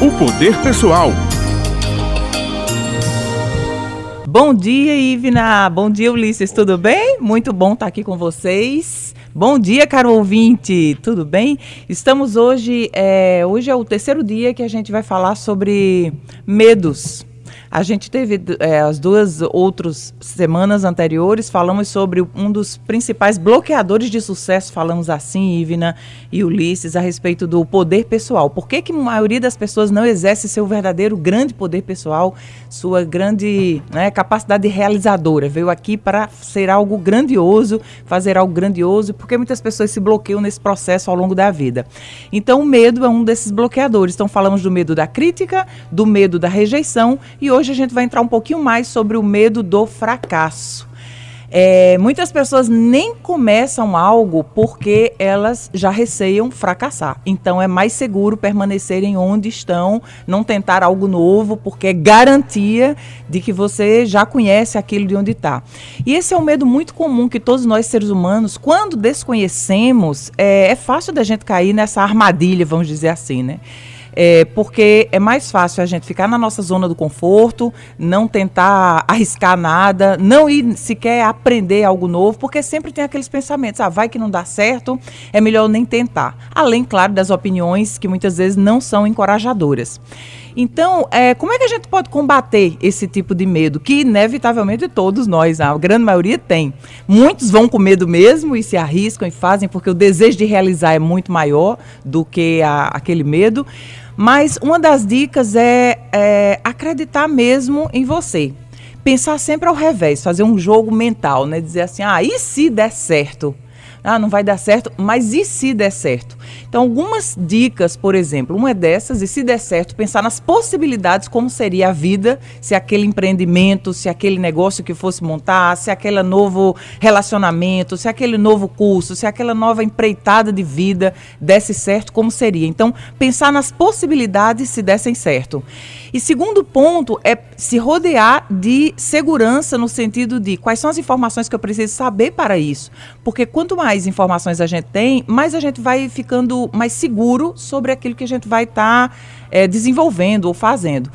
O Poder Pessoal. Bom dia, Ivna. Bom dia, Ulisses. Tudo bem? Muito bom estar aqui com vocês. Bom dia, caro ouvinte. Tudo bem? Estamos hoje. É, hoje é o terceiro dia que a gente vai falar sobre medos. A gente teve é, as duas outras semanas anteriores, falamos sobre um dos principais bloqueadores de sucesso, falamos assim, Ivna e Ulisses, a respeito do poder pessoal. Por que, que a maioria das pessoas não exerce seu verdadeiro grande poder pessoal, sua grande né, capacidade realizadora? Veio aqui para ser algo grandioso, fazer algo grandioso, porque muitas pessoas se bloqueiam nesse processo ao longo da vida. Então, o medo é um desses bloqueadores. Então, falamos do medo da crítica, do medo da rejeição e hoje hoje a gente vai entrar um pouquinho mais sobre o medo do fracasso. É, muitas pessoas nem começam algo porque elas já receiam fracassar. Então é mais seguro permanecerem onde estão, não tentar algo novo, porque é garantia de que você já conhece aquilo de onde está. E esse é um medo muito comum que todos nós seres humanos, quando desconhecemos, é, é fácil da gente cair nessa armadilha, vamos dizer assim, né? É, porque é mais fácil a gente ficar na nossa zona do conforto, não tentar arriscar nada, não ir sequer aprender algo novo, porque sempre tem aqueles pensamentos, ah, vai que não dá certo, é melhor nem tentar. Além, claro, das opiniões que muitas vezes não são encorajadoras. Então, é, como é que a gente pode combater esse tipo de medo? Que, inevitavelmente, todos nós, a grande maioria tem. Muitos vão com medo mesmo e se arriscam e fazem porque o desejo de realizar é muito maior do que a, aquele medo. Mas uma das dicas é, é acreditar mesmo em você pensar sempre ao revés, fazer um jogo mental, né? Dizer assim, ah, e se der certo? Ah, não vai dar certo, mas e se der certo? Então, algumas dicas, por exemplo, uma é dessas, e se der certo, pensar nas possibilidades, como seria a vida, se aquele empreendimento, se aquele negócio que fosse montar, se aquele novo relacionamento, se aquele novo curso, se aquela nova empreitada de vida desse certo, como seria. Então, pensar nas possibilidades se dessem certo. E segundo ponto é se rodear de segurança no sentido de quais são as informações que eu preciso saber para isso. Porque quanto mais informações a gente tem, mais a gente vai ficando mais seguro sobre aquilo que a gente vai estar tá, é, desenvolvendo ou fazendo.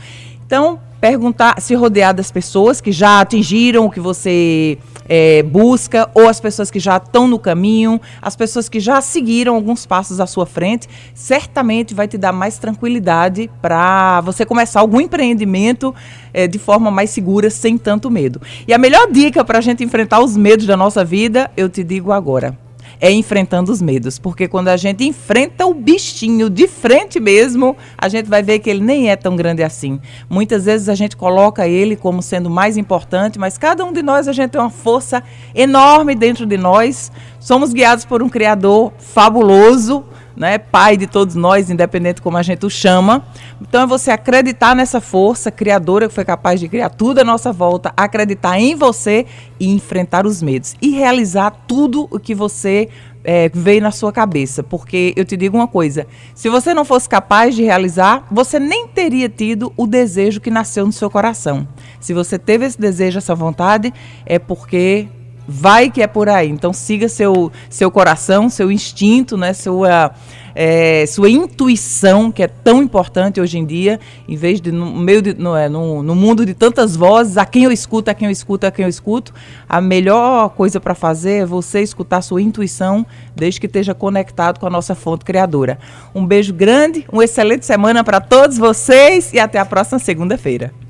Então, perguntar, se rodear das pessoas que já atingiram o que você é, busca, ou as pessoas que já estão no caminho, as pessoas que já seguiram alguns passos à sua frente, certamente vai te dar mais tranquilidade para você começar algum empreendimento é, de forma mais segura, sem tanto medo. E a melhor dica para a gente enfrentar os medos da nossa vida, eu te digo agora é enfrentando os medos. Porque quando a gente enfrenta o bichinho de frente mesmo, a gente vai ver que ele nem é tão grande assim. Muitas vezes a gente coloca ele como sendo mais importante, mas cada um de nós a gente tem uma força enorme dentro de nós. Somos guiados por um Criador fabuloso, né, pai de todos nós, independente como a gente o chama. Então é você acreditar nessa força criadora que foi capaz de criar tudo à nossa volta, acreditar em você e enfrentar os medos e realizar tudo o que você é, veio na sua cabeça. Porque eu te digo uma coisa: se você não fosse capaz de realizar, você nem teria tido o desejo que nasceu no seu coração. Se você teve esse desejo, essa vontade, é porque vai que é por aí. Então siga seu, seu coração, seu instinto, né? Sua, é, sua intuição, que é tão importante hoje em dia, em vez de no meio de, no, é, no, no, mundo de tantas vozes, a quem eu escuto, a quem eu escuto, a quem eu escuto, a melhor coisa para fazer é você escutar sua intuição, desde que esteja conectado com a nossa fonte criadora. Um beijo grande, uma excelente semana para todos vocês e até a próxima segunda-feira.